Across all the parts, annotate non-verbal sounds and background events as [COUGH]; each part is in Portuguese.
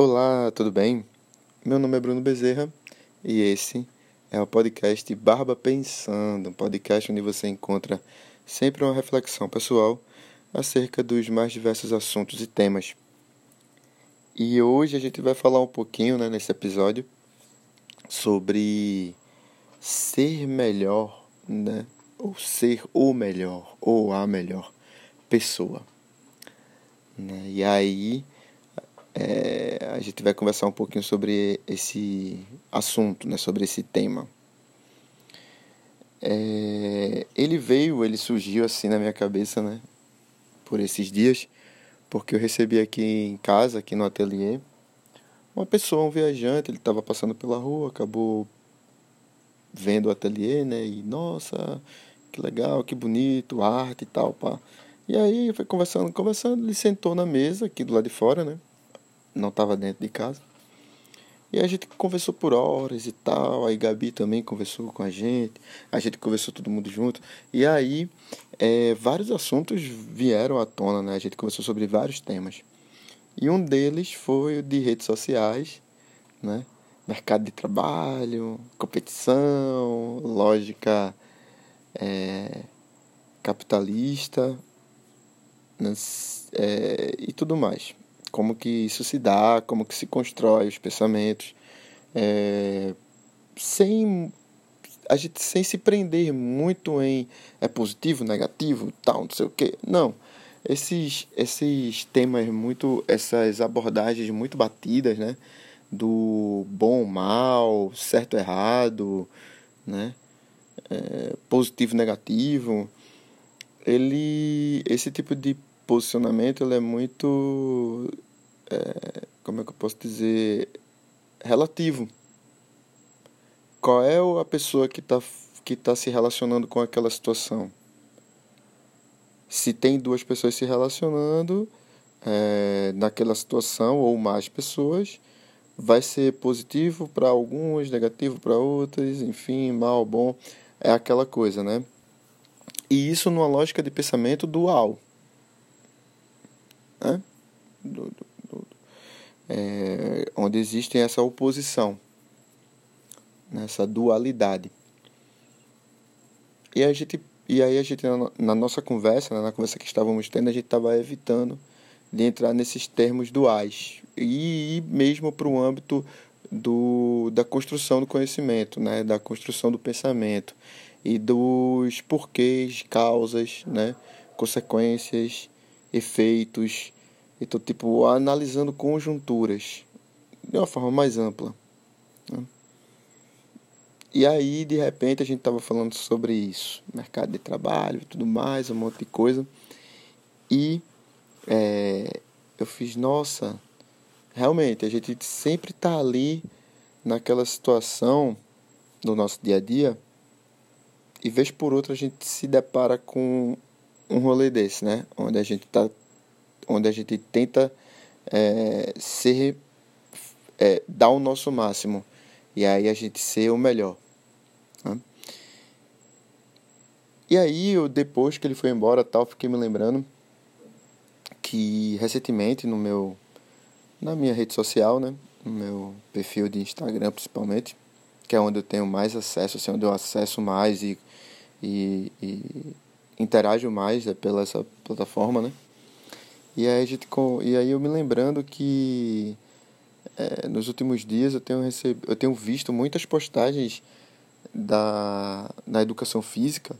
Olá, tudo bem? Meu nome é Bruno Bezerra e esse é o podcast Barba Pensando, um podcast onde você encontra sempre uma reflexão pessoal acerca dos mais diversos assuntos e temas. E hoje a gente vai falar um pouquinho né, nesse episódio sobre ser melhor, né? Ou ser o melhor, ou a melhor pessoa. Né? E aí é, a gente vai conversar um pouquinho sobre esse assunto, né? Sobre esse tema. É, ele veio, ele surgiu assim na minha cabeça, né? Por esses dias, porque eu recebi aqui em casa, aqui no ateliê, uma pessoa, um viajante, ele estava passando pela rua, acabou vendo o ateliê, né? E nossa, que legal, que bonito, arte e tal, pá. E aí foi conversando, conversando, ele sentou na mesa aqui do lado de fora, né? Não estava dentro de casa. E a gente conversou por horas e tal. Aí Gabi também conversou com a gente. A gente conversou todo mundo junto. E aí é, vários assuntos vieram à tona, né? A gente conversou sobre vários temas. E um deles foi o de redes sociais, né? Mercado de trabalho, competição, lógica é, capitalista né? é, e tudo mais como que isso se dá, como que se constrói os pensamentos, é, sem a gente sem se prender muito em é positivo, negativo, tal, não sei o que. Não. Esses esses temas muito essas abordagens muito batidas, né, do bom, mal, certo, errado, né, é, positivo, negativo, ele esse tipo de posicionamento ele é muito é, como é que eu posso dizer relativo. Qual é a pessoa que está que tá se relacionando com aquela situação? Se tem duas pessoas se relacionando é, naquela situação ou mais pessoas vai ser positivo para alguns negativo para outras enfim mal bom é aquela coisa né? E isso numa lógica de pensamento dual. Né? do, do, é, onde existe essa oposição, nessa dualidade. E, a gente, e aí a gente, na, nossa conversa, né, na conversa que estávamos tendo, a gente estava evitando de entrar nesses termos duais e ir mesmo para o âmbito do, da construção do conhecimento, né, da construção do pensamento e dos porquês, causas, né, consequências efeitos. Então, tipo, analisando conjunturas de uma forma mais ampla. Né? E aí, de repente, a gente estava falando sobre isso, mercado de trabalho e tudo mais, um monte de coisa. E é, eu fiz, nossa, realmente, a gente sempre está ali naquela situação do nosso dia a dia e vez por outra a gente se depara com um rolê desse, né? Onde a gente tá, onde a gente tenta é, ser, é, dar o nosso máximo e aí a gente ser o melhor. Né? E aí eu depois que ele foi embora, tal, fiquei me lembrando que recentemente no meu na minha rede social, né, no meu perfil de Instagram principalmente, que é onde eu tenho mais acesso, assim, onde eu acesso mais e, e, e interajo mais é, pela essa plataforma, né? E aí, a gente, e aí eu me lembrando que é, nos últimos dias eu tenho, recebido, eu tenho visto muitas postagens da, da educação física,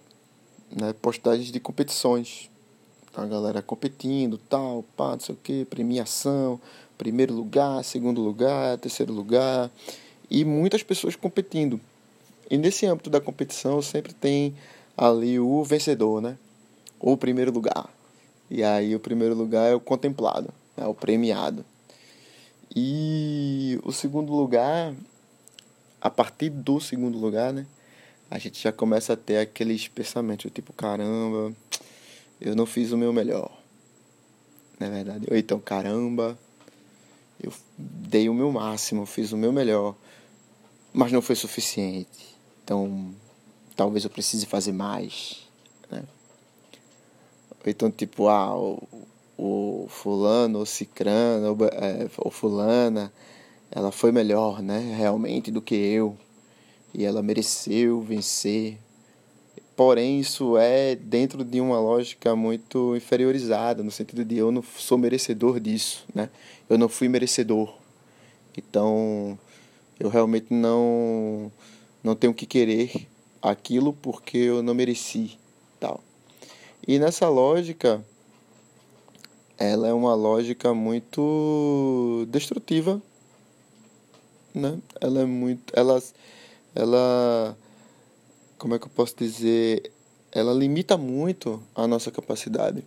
né? postagens de competições. A galera competindo, tal, pá, não sei o que, premiação, primeiro lugar, segundo lugar, terceiro lugar, e muitas pessoas competindo. E nesse âmbito da competição sempre tem ali o vencedor, né? O primeiro lugar. E aí o primeiro lugar é o contemplado, é o premiado. E o segundo lugar, a partir do segundo lugar, né? A gente já começa a ter aqueles pensamentos, tipo, caramba, eu não fiz o meu melhor. Não é verdade? Ou então, caramba, eu dei o meu máximo, fiz o meu melhor, mas não foi suficiente. Então, talvez eu precise fazer mais, né? Então, tipo, ah, o fulano, o cicrano, ou, é, ou fulana, ela foi melhor, né, realmente do que eu, e ela mereceu vencer. Porém, isso é dentro de uma lógica muito inferiorizada, no sentido de eu não sou merecedor disso, né? Eu não fui merecedor. Então, eu realmente não não tenho que querer aquilo porque eu não mereci. E nessa lógica, ela é uma lógica muito destrutiva, né? Ela é muito, ela, ela, como é que eu posso dizer? Ela limita muito a nossa capacidade.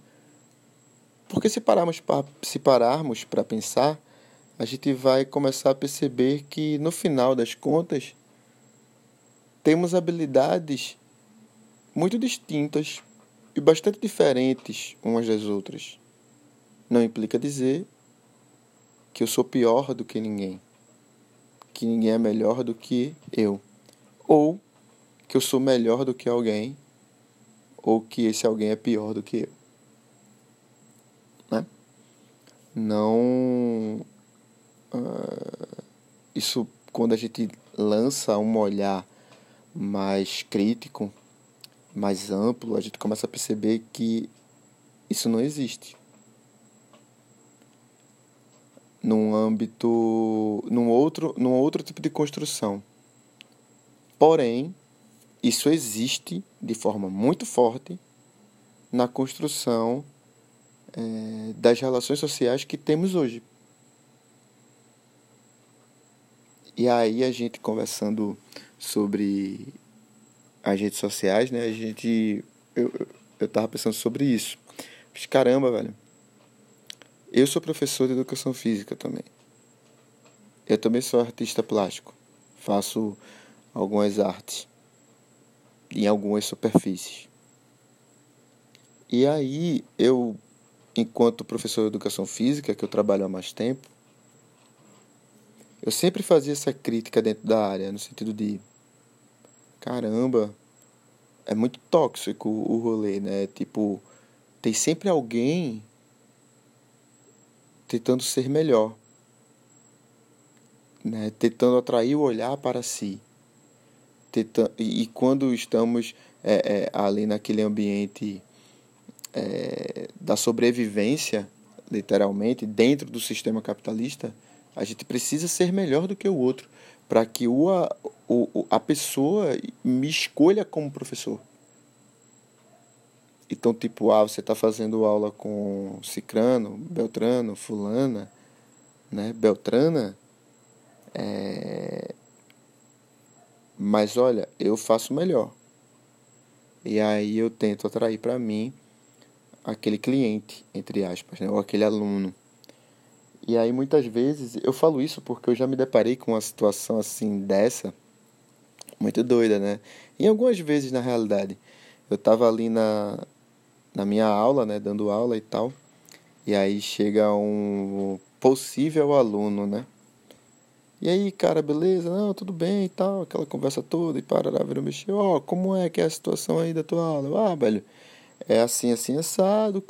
Porque se pararmos para se pararmos para pensar, a gente vai começar a perceber que no final das contas temos habilidades muito distintas e bastante diferentes umas das outras. Não implica dizer que eu sou pior do que ninguém, que ninguém é melhor do que eu, ou que eu sou melhor do que alguém, ou que esse alguém é pior do que eu. Né? Não. Uh, isso, quando a gente lança um olhar mais crítico, mais amplo, a gente começa a perceber que isso não existe. Num âmbito, num outro, num outro tipo de construção. Porém, isso existe de forma muito forte na construção é, das relações sociais que temos hoje. E aí a gente conversando sobre as redes sociais, né? A gente. Eu, eu tava pensando sobre isso. Mas caramba, velho. Eu sou professor de educação física também. Eu também sou artista plástico. Faço algumas artes em algumas superfícies. E aí, eu, enquanto professor de educação física, que eu trabalho há mais tempo, eu sempre fazia essa crítica dentro da área, no sentido de caramba, é muito tóxico o rolê, né? Tipo, tem sempre alguém tentando ser melhor, né? Tentando atrair o olhar para si. Tentando, e, quando estamos é, é, ali naquele ambiente é, da sobrevivência, literalmente, dentro do sistema capitalista, a gente precisa ser melhor do que o outro para que o, o, a pessoa me escolha como professor. Então, tipo, ah, você está fazendo aula com Cicrano, Beltrano, Fulana, né? Beltrana. É... Mas olha, eu faço melhor. E aí eu tento atrair para mim aquele cliente, entre aspas, né? ou aquele aluno. E aí muitas vezes eu falo isso porque eu já me deparei com uma situação assim dessa, muito doida, né? E algumas vezes na realidade, eu tava ali na, na minha aula, né, dando aula e tal, e aí chega um possível aluno, né? E aí, cara, beleza? Não, tudo bem e tal, aquela conversa toda e parará, virou mexer. Ó, oh, como é que é a situação aí da tua aula? Ah, velho, é assim, assim, assado.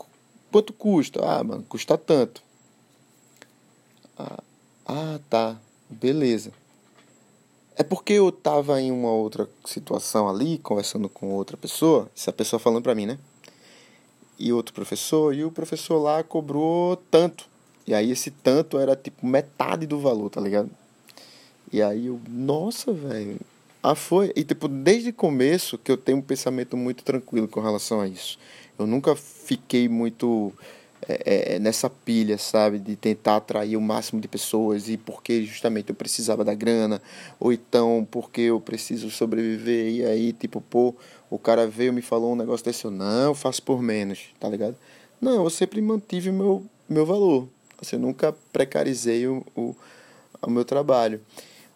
Quanto custa? Ah, mano, custa tanto. Ah, ah, tá. Beleza. É porque eu tava em uma outra situação ali, conversando com outra pessoa, essa pessoa falando pra mim, né? E outro professor, e o professor lá cobrou tanto. E aí esse tanto era tipo metade do valor, tá ligado? E aí eu, nossa, velho. Ah, foi. E tipo, desde o começo que eu tenho um pensamento muito tranquilo com relação a isso. Eu nunca fiquei muito é, é, nessa pilha, sabe? De tentar atrair o máximo de pessoas e porque justamente eu precisava da grana, ou então porque eu preciso sobreviver. E aí, tipo, pô, o cara veio me falou um negócio desse, eu não, faço por menos, tá ligado? Não, eu sempre mantive o meu, meu valor. Assim, eu nunca precarizei o, o, o meu trabalho.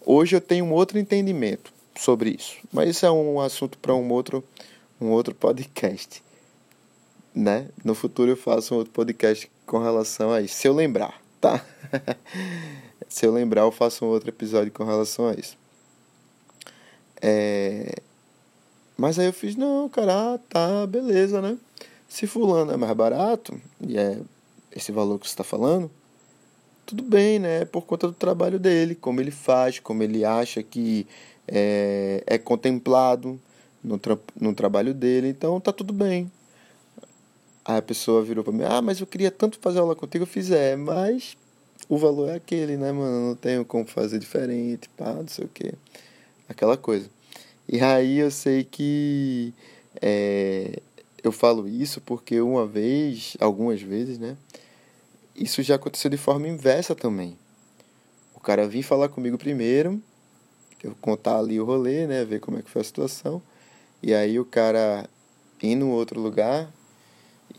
Hoje eu tenho um outro entendimento sobre isso, mas isso é um assunto para um outro, um outro podcast né? No futuro eu faço um outro podcast com relação a isso. Se eu lembrar, tá? [LAUGHS] Se eu lembrar, eu faço um outro episódio com relação a isso. É... Mas aí eu fiz, não, cara, ah, tá, beleza, né? Se fulano é mais barato, e é, esse valor que você está falando, tudo bem, né? Por conta do trabalho dele, como ele faz, como ele acha que é, é contemplado no, tra no trabalho dele, então tá tudo bem. Aí a pessoa virou para mim, ah, mas eu queria tanto fazer aula contigo, eu fiz, é, mas o valor é aquele, né, mano? Não tenho como fazer diferente, pá, não sei o que. Aquela coisa. E aí eu sei que é, eu falo isso porque uma vez, algumas vezes, né? Isso já aconteceu de forma inversa também. O cara vir falar comigo primeiro, eu contar ali o rolê, né? Ver como é que foi a situação. E aí o cara ir no outro lugar.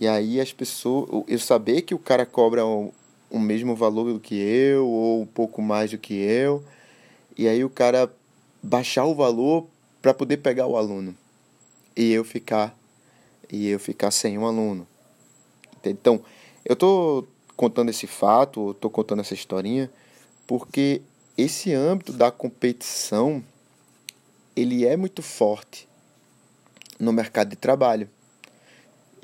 E aí as pessoas. Eu saber que o cara cobra o, o mesmo valor do que eu, ou um pouco mais do que eu. E aí o cara baixar o valor para poder pegar o aluno. E eu ficar e eu ficar sem um aluno. Então, eu estou contando esse fato, estou contando essa historinha, porque esse âmbito da competição ele é muito forte no mercado de trabalho.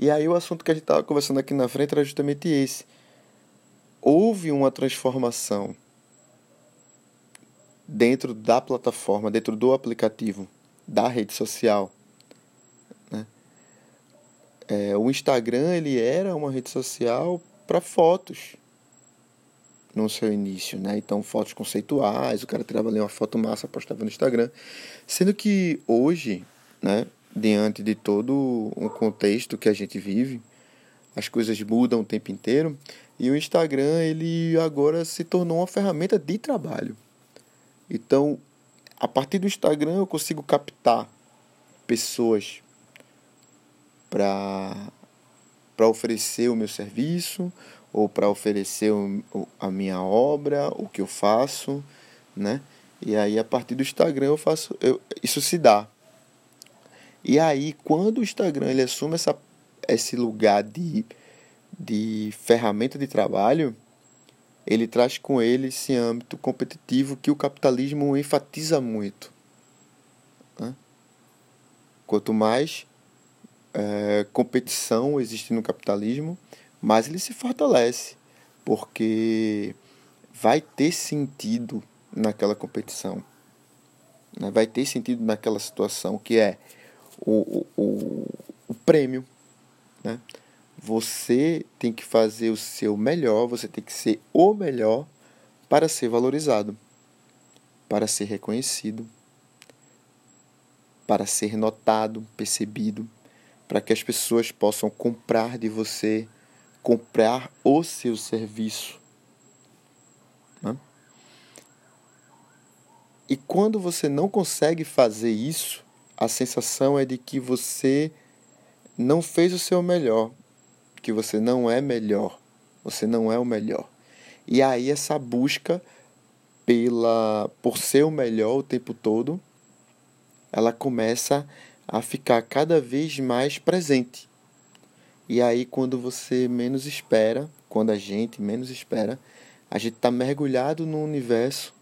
E aí o assunto que a gente estava conversando aqui na frente era justamente esse. Houve uma transformação dentro da plataforma, dentro do aplicativo, da rede social é, o Instagram ele era uma rede social para fotos no seu início, né? Então fotos conceituais, o cara tirava ali uma foto massa, postava no Instagram, sendo que hoje, né, diante de todo um contexto que a gente vive, as coisas mudam o tempo inteiro e o Instagram ele agora se tornou uma ferramenta de trabalho. Então, a partir do Instagram eu consigo captar pessoas para oferecer o meu serviço ou para oferecer o, a minha obra, o que eu faço, né? E aí a partir do Instagram eu faço, eu, isso se dá. E aí quando o Instagram ele assume essa, esse lugar de, de ferramenta de trabalho, ele traz com ele esse âmbito competitivo que o capitalismo enfatiza muito. Né? Quanto mais é, competição existe no capitalismo, mas ele se fortalece, porque vai ter sentido naquela competição, né? vai ter sentido naquela situação que é o, o, o prêmio. Né? Você tem que fazer o seu melhor, você tem que ser o melhor para ser valorizado, para ser reconhecido, para ser notado, percebido para que as pessoas possam comprar de você, comprar o seu serviço. Né? E quando você não consegue fazer isso, a sensação é de que você não fez o seu melhor, que você não é melhor, você não é o melhor. E aí essa busca pela por ser o melhor o tempo todo, ela começa a ficar cada vez mais presente. E aí, quando você menos espera, quando a gente menos espera, a gente está mergulhado num universo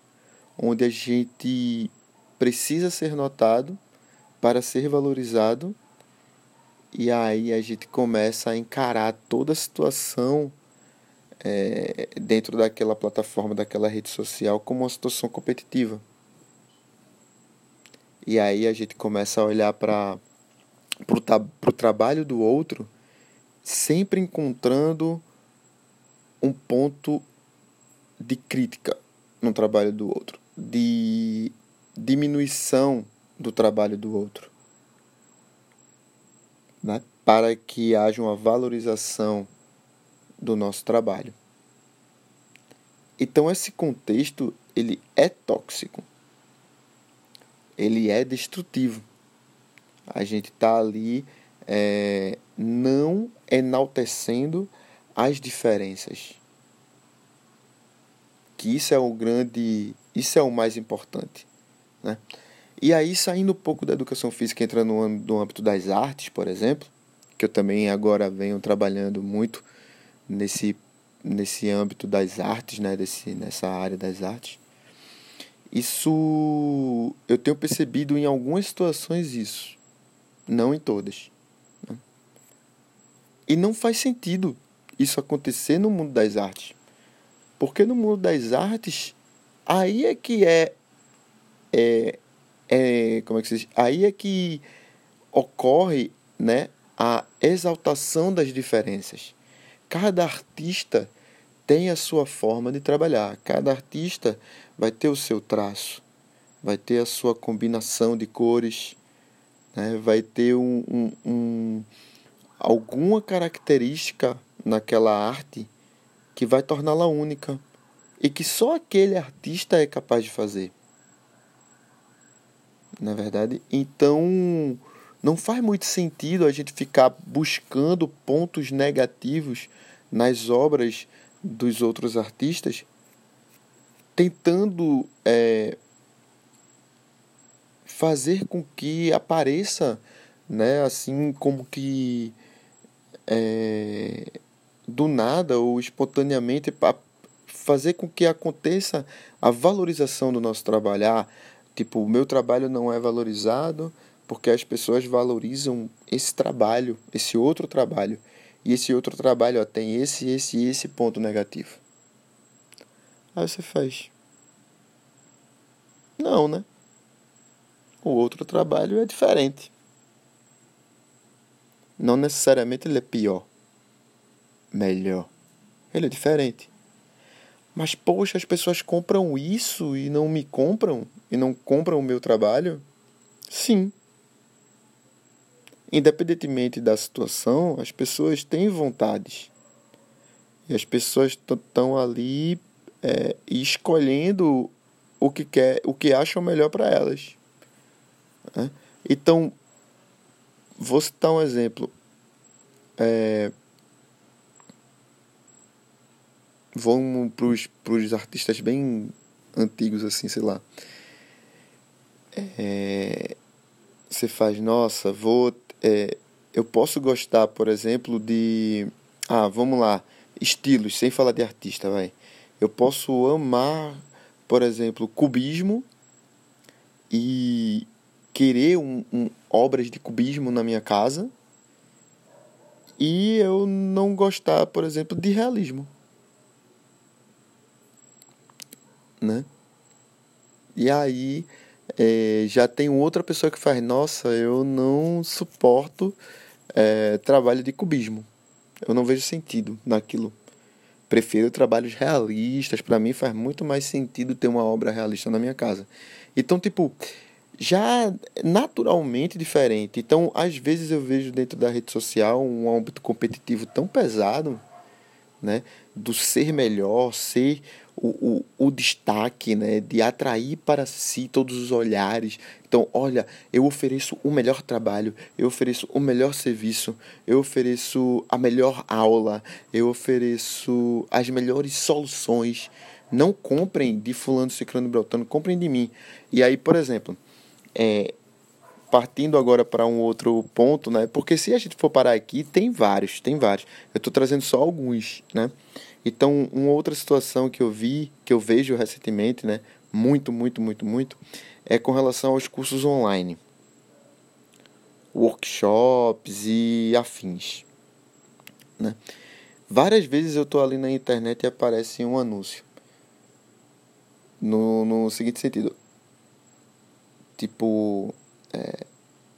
onde a gente precisa ser notado para ser valorizado. E aí a gente começa a encarar toda a situação é, dentro daquela plataforma, daquela rede social, como uma situação competitiva. E aí a gente começa a olhar para o trabalho do outro, sempre encontrando um ponto de crítica no trabalho do outro, de diminuição do trabalho do outro, né? para que haja uma valorização do nosso trabalho. Então esse contexto ele é tóxico ele é destrutivo. A gente está ali é, não enaltecendo as diferenças. Que isso é o grande, isso é o mais importante, né? E aí saindo um pouco da educação física, entrando no, âmbito das artes, por exemplo, que eu também agora venho trabalhando muito nesse nesse âmbito das artes, né, desse nessa área das artes. Isso eu tenho percebido em algumas situações isso, não em todas. Né? E não faz sentido isso acontecer no mundo das artes. Porque no mundo das artes, aí é que é, é, é como é que se diz? Aí é que ocorre, né, a exaltação das diferenças. Cada artista tem a sua forma de trabalhar. Cada artista vai ter o seu traço, vai ter a sua combinação de cores, né? vai ter um, um, um, alguma característica naquela arte que vai torná-la única e que só aquele artista é capaz de fazer. Na verdade, então não faz muito sentido a gente ficar buscando pontos negativos nas obras dos outros artistas, tentando é, fazer com que apareça, né, assim como que é, do nada ou espontaneamente fazer com que aconteça a valorização do nosso trabalho. Tipo, o meu trabalho não é valorizado porque as pessoas valorizam esse trabalho, esse outro trabalho. E esse outro trabalho ó, tem esse, esse e esse ponto negativo. Aí você faz. Não, né? O outro trabalho é diferente. Não necessariamente ele é pior, melhor. Ele é diferente. Mas, poxa, as pessoas compram isso e não me compram? E não compram o meu trabalho? Sim. Independentemente da situação, as pessoas têm vontades. E as pessoas estão ali é, escolhendo o que quer, o que acham melhor para elas. Né? Então, vou citar um exemplo. É, vamos para os artistas bem antigos, assim, sei lá. É, você faz, nossa, vou. É, eu posso gostar, por exemplo, de. Ah, vamos lá. Estilos, sem falar de artista, vai. Eu posso amar, por exemplo, cubismo e querer um, um, obras de cubismo na minha casa e eu não gostar, por exemplo, de realismo. Né? E aí é, já tem outra pessoa que faz, nossa, eu não suporto é, trabalho de cubismo. Eu não vejo sentido naquilo. Prefiro trabalhos realistas. Para mim faz muito mais sentido ter uma obra realista na minha casa. Então, tipo, já naturalmente diferente. Então, às vezes eu vejo dentro da rede social um âmbito competitivo tão pesado, né, do ser melhor, ser o, o, o destaque, né, de atrair para si todos os olhares. Então, olha, eu ofereço o melhor trabalho, eu ofereço o melhor serviço, eu ofereço a melhor aula, eu ofereço as melhores soluções. Não comprem de fulano, ciclano beltrano, comprem de mim. E aí, por exemplo, é, partindo agora para um outro ponto, né? Porque se a gente for parar aqui, tem vários, tem vários. Eu estou trazendo só alguns, né? Então, uma outra situação que eu vi, que eu vejo recentemente, né? Muito, muito, muito, muito, é com relação aos cursos online. Workshops e afins, né? Várias vezes eu estou ali na internet e aparece um anúncio. No, no seguinte sentido, Tipo, é,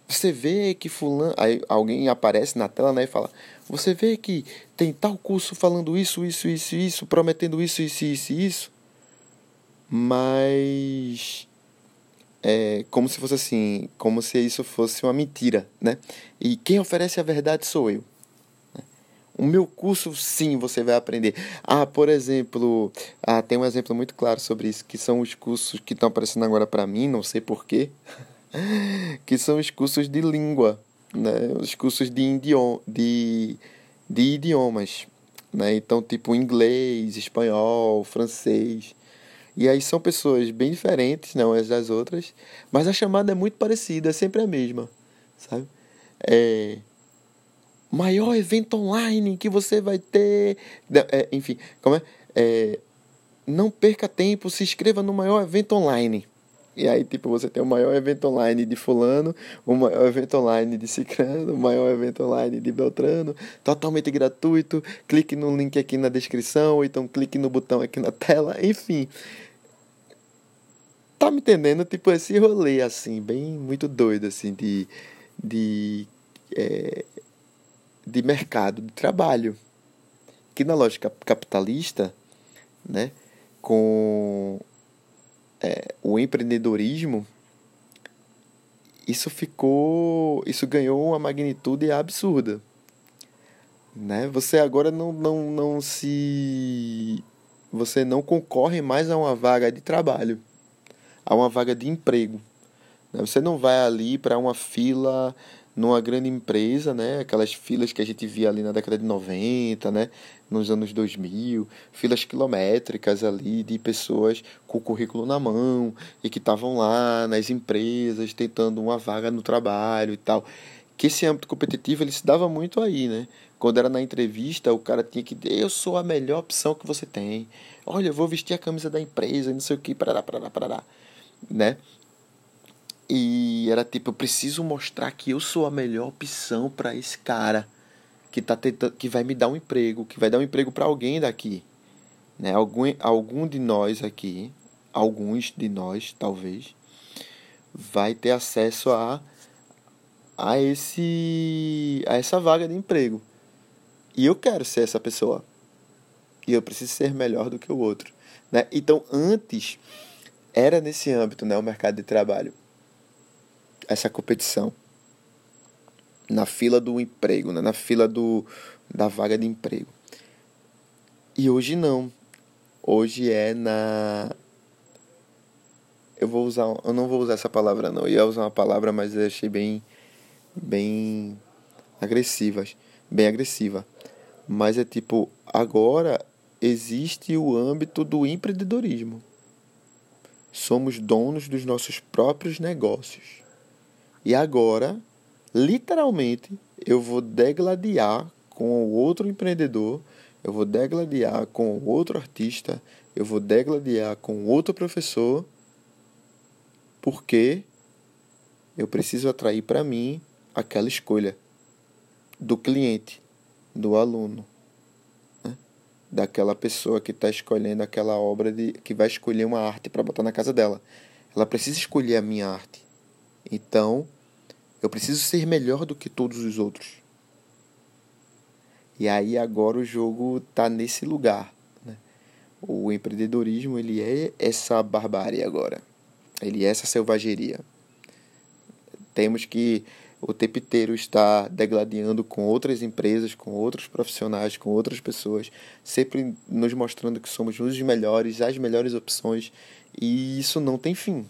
você vê que fulano. Aí alguém aparece na tela né, e fala: Você vê que tem tal curso falando isso, isso, isso, isso, prometendo isso, isso, isso, isso. Mas. É como se fosse assim, como se isso fosse uma mentira, né? E quem oferece a verdade sou eu. O meu curso, sim, você vai aprender. Ah, por exemplo, ah, tem um exemplo muito claro sobre isso, que são os cursos que estão aparecendo agora para mim, não sei porquê, [LAUGHS] que são os cursos de língua, né? os cursos de, idiom, de, de idiomas. Né? Então, tipo inglês, espanhol, francês. E aí são pessoas bem diferentes, não as das outras, mas a chamada é muito parecida, é sempre a mesma, sabe? É, maior evento online que você vai ter. É, enfim, como é? é? Não perca tempo, se inscreva no maior evento online. E aí, tipo, você tem o maior evento online de fulano, o maior evento online de cicrano, o maior evento online de beltrano, totalmente gratuito, clique no link aqui na descrição, ou então clique no botão aqui na tela, enfim. Tá me entendendo? Tipo, esse rolê, assim, bem, muito doido, assim, de... de é, de mercado de trabalho. Que na lógica capitalista, né, com é, o empreendedorismo, isso ficou, isso ganhou uma magnitude absurda, né? Você agora não, não, não se, você não concorre mais a uma vaga de trabalho, a uma vaga de emprego. Né? Você não vai ali para uma fila numa grande empresa, né? Aquelas filas que a gente via ali na década de 90, né? Nos anos 2000, filas quilométricas ali de pessoas com o currículo na mão e que estavam lá nas empresas tentando uma vaga no trabalho e tal. Que esse âmbito competitivo ele se dava muito aí, né? Quando era na entrevista, o cara tinha que dizer, eu sou a melhor opção que você tem. Olha, eu vou vestir a camisa da empresa, não sei o que, parará, parará, parará. Né? E era tipo, eu preciso mostrar que eu sou a melhor opção para esse cara que tá tentando, que vai me dar um emprego, que vai dar um emprego para alguém daqui, né? Algum algum de nós aqui, alguns de nós, talvez, vai ter acesso a a esse a essa vaga de emprego. E eu quero ser essa pessoa. E eu preciso ser melhor do que o outro, né? Então, antes era nesse âmbito, né, o mercado de trabalho essa competição na fila do emprego, né? na fila do, da vaga de emprego. E hoje não. Hoje é na. Eu vou usar. Eu não vou usar essa palavra não. Eu ia usar uma palavra, mas eu achei bem. bem agressiva. Bem agressiva. Mas é tipo, agora existe o âmbito do empreendedorismo. Somos donos dos nossos próprios negócios. E agora, literalmente, eu vou degladiar com outro empreendedor, eu vou degladiar com outro artista, eu vou degladiar com outro professor, porque eu preciso atrair para mim aquela escolha do cliente, do aluno, né? daquela pessoa que está escolhendo aquela obra de que vai escolher uma arte para botar na casa dela. Ela precisa escolher a minha arte. Então, eu preciso ser melhor do que todos os outros. E aí agora o jogo está nesse lugar. Né? O empreendedorismo ele é essa barbárie agora. Ele é essa selvageria. Temos que o tempo inteiro estar degladiando com outras empresas, com outros profissionais, com outras pessoas, sempre nos mostrando que somos os melhores, as melhores opções, e isso não tem fim.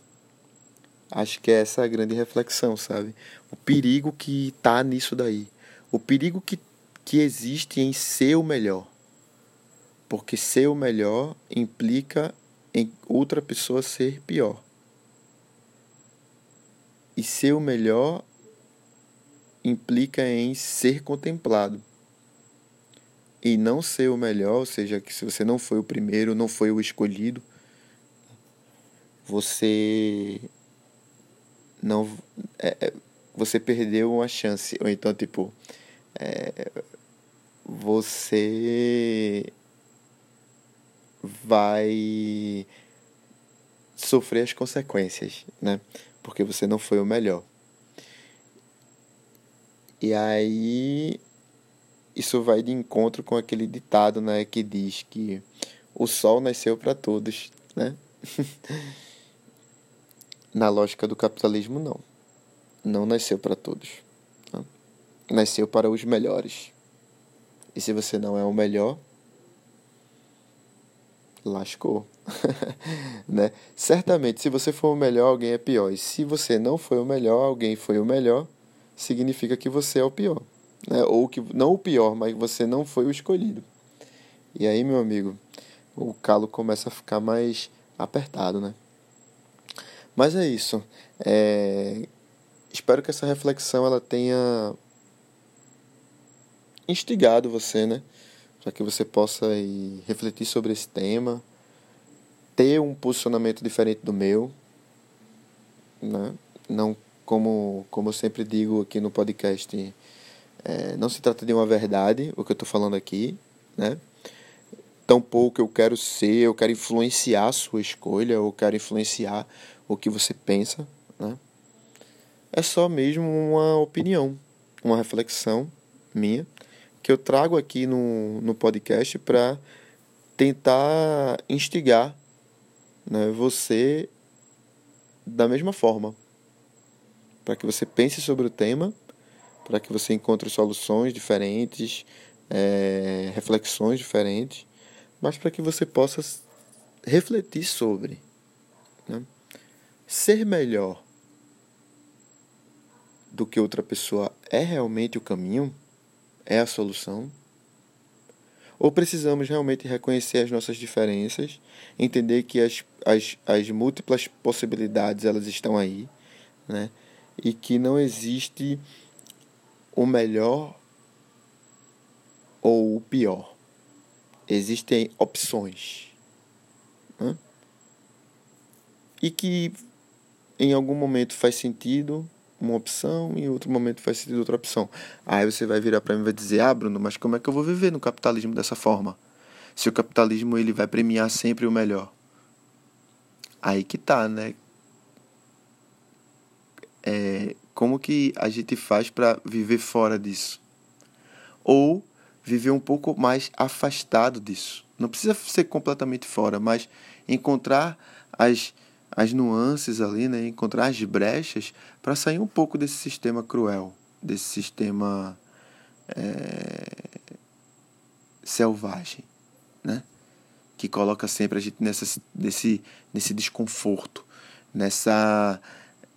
Acho que é essa a grande reflexão, sabe? O perigo que está nisso daí. O perigo que, que existe em ser o melhor. Porque ser o melhor implica em outra pessoa ser pior. E ser o melhor implica em ser contemplado. E não ser o melhor, ou seja, que se você não foi o primeiro, não foi o escolhido, você não é, é, você perdeu uma chance ou então tipo é, você vai sofrer as consequências, né? Porque você não foi o melhor. E aí isso vai de encontro com aquele ditado, né, que diz que o sol nasceu para todos, né? [LAUGHS] Na lógica do capitalismo, não. Não nasceu para todos. Não. Nasceu para os melhores. E se você não é o melhor, lascou. [LAUGHS] né? Certamente, se você for o melhor, alguém é pior. E se você não foi o melhor, alguém foi o melhor, significa que você é o pior. Né? Ou que não o pior, mas você não foi o escolhido. E aí, meu amigo, o calo começa a ficar mais apertado, né? Mas é isso. É... Espero que essa reflexão ela tenha instigado você, né? Para que você possa ir refletir sobre esse tema, ter um posicionamento diferente do meu, né? Não como, como eu sempre digo aqui no podcast, é, não se trata de uma verdade o que eu estou falando aqui, né? Tampouco eu quero ser, eu quero influenciar a sua escolha, eu quero influenciar o que você pensa, né? É só mesmo uma opinião, uma reflexão minha que eu trago aqui no, no podcast para tentar instigar né, você da mesma forma. Para que você pense sobre o tema, para que você encontre soluções diferentes, é, reflexões diferentes, mas para que você possa refletir sobre. Né? Ser melhor do que outra pessoa é realmente o caminho? É a solução? Ou precisamos realmente reconhecer as nossas diferenças, entender que as, as, as múltiplas possibilidades elas estão aí, né? e que não existe o melhor ou o pior. Existem opções. Né? E que em algum momento faz sentido uma opção e em outro momento faz sentido outra opção. Aí você vai virar para mim e vai dizer: "Ah, Bruno, mas como é que eu vou viver no capitalismo dessa forma? Se o capitalismo ele vai premiar sempre o melhor". Aí que tá, né? É, como que a gente faz para viver fora disso? Ou viver um pouco mais afastado disso. Não precisa ser completamente fora, mas encontrar as as nuances ali, né? encontrar as brechas para sair um pouco desse sistema cruel, desse sistema é, selvagem, né? que coloca sempre a gente nessa, nesse, nesse desconforto, nessa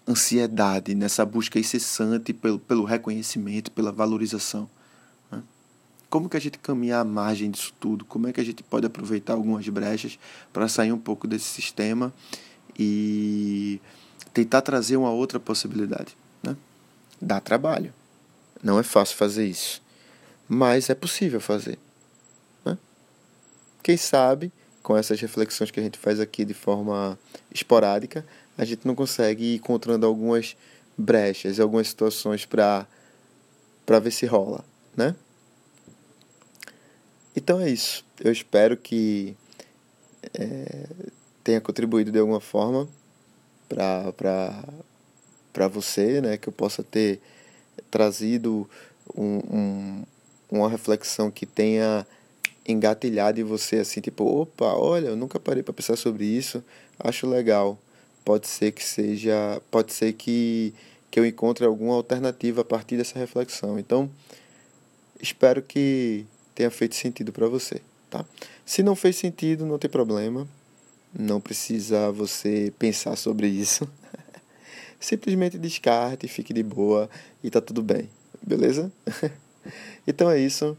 ansiedade, nessa busca incessante pelo, pelo reconhecimento, pela valorização. Né? Como que a gente caminha à margem disso tudo? Como é que a gente pode aproveitar algumas brechas para sair um pouco desse sistema e tentar trazer uma outra possibilidade. Né? Dá trabalho. Não é fácil fazer isso. Mas é possível fazer. Né? Quem sabe, com essas reflexões que a gente faz aqui de forma esporádica, a gente não consegue ir encontrando algumas brechas, algumas situações para ver se rola. Né? Então é isso. Eu espero que é, tenha contribuído de alguma forma para você, né? Que eu possa ter trazido um, um, uma reflexão que tenha engatilhado em você assim, tipo, opa, olha, eu nunca parei para pensar sobre isso, acho legal. Pode ser que seja, pode ser que que eu encontre alguma alternativa a partir dessa reflexão. Então, espero que tenha feito sentido para você, tá? Se não fez sentido, não tem problema. Não precisa você pensar sobre isso. [LAUGHS] Simplesmente descarte, fique de boa e tá tudo bem, beleza? [LAUGHS] então é isso.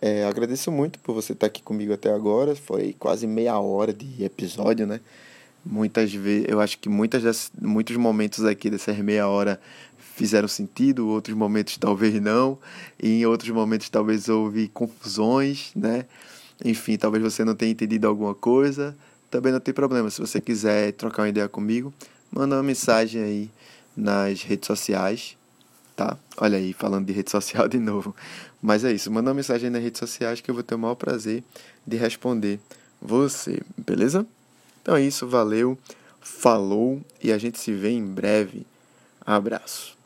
É, agradeço muito por você estar aqui comigo até agora. Foi quase meia hora de episódio, né? Muitas vezes, eu acho que muitas das, muitos momentos aqui dessas meia hora fizeram sentido, outros momentos talvez não, e em outros momentos talvez houve confusões, né? Enfim, talvez você não tenha entendido alguma coisa também não tem problema. Se você quiser trocar uma ideia comigo, manda uma mensagem aí nas redes sociais, tá? Olha aí, falando de rede social de novo. Mas é isso, manda uma mensagem nas redes sociais que eu vou ter o maior prazer de responder você, beleza? Então é isso, valeu, falou e a gente se vê em breve. Abraço.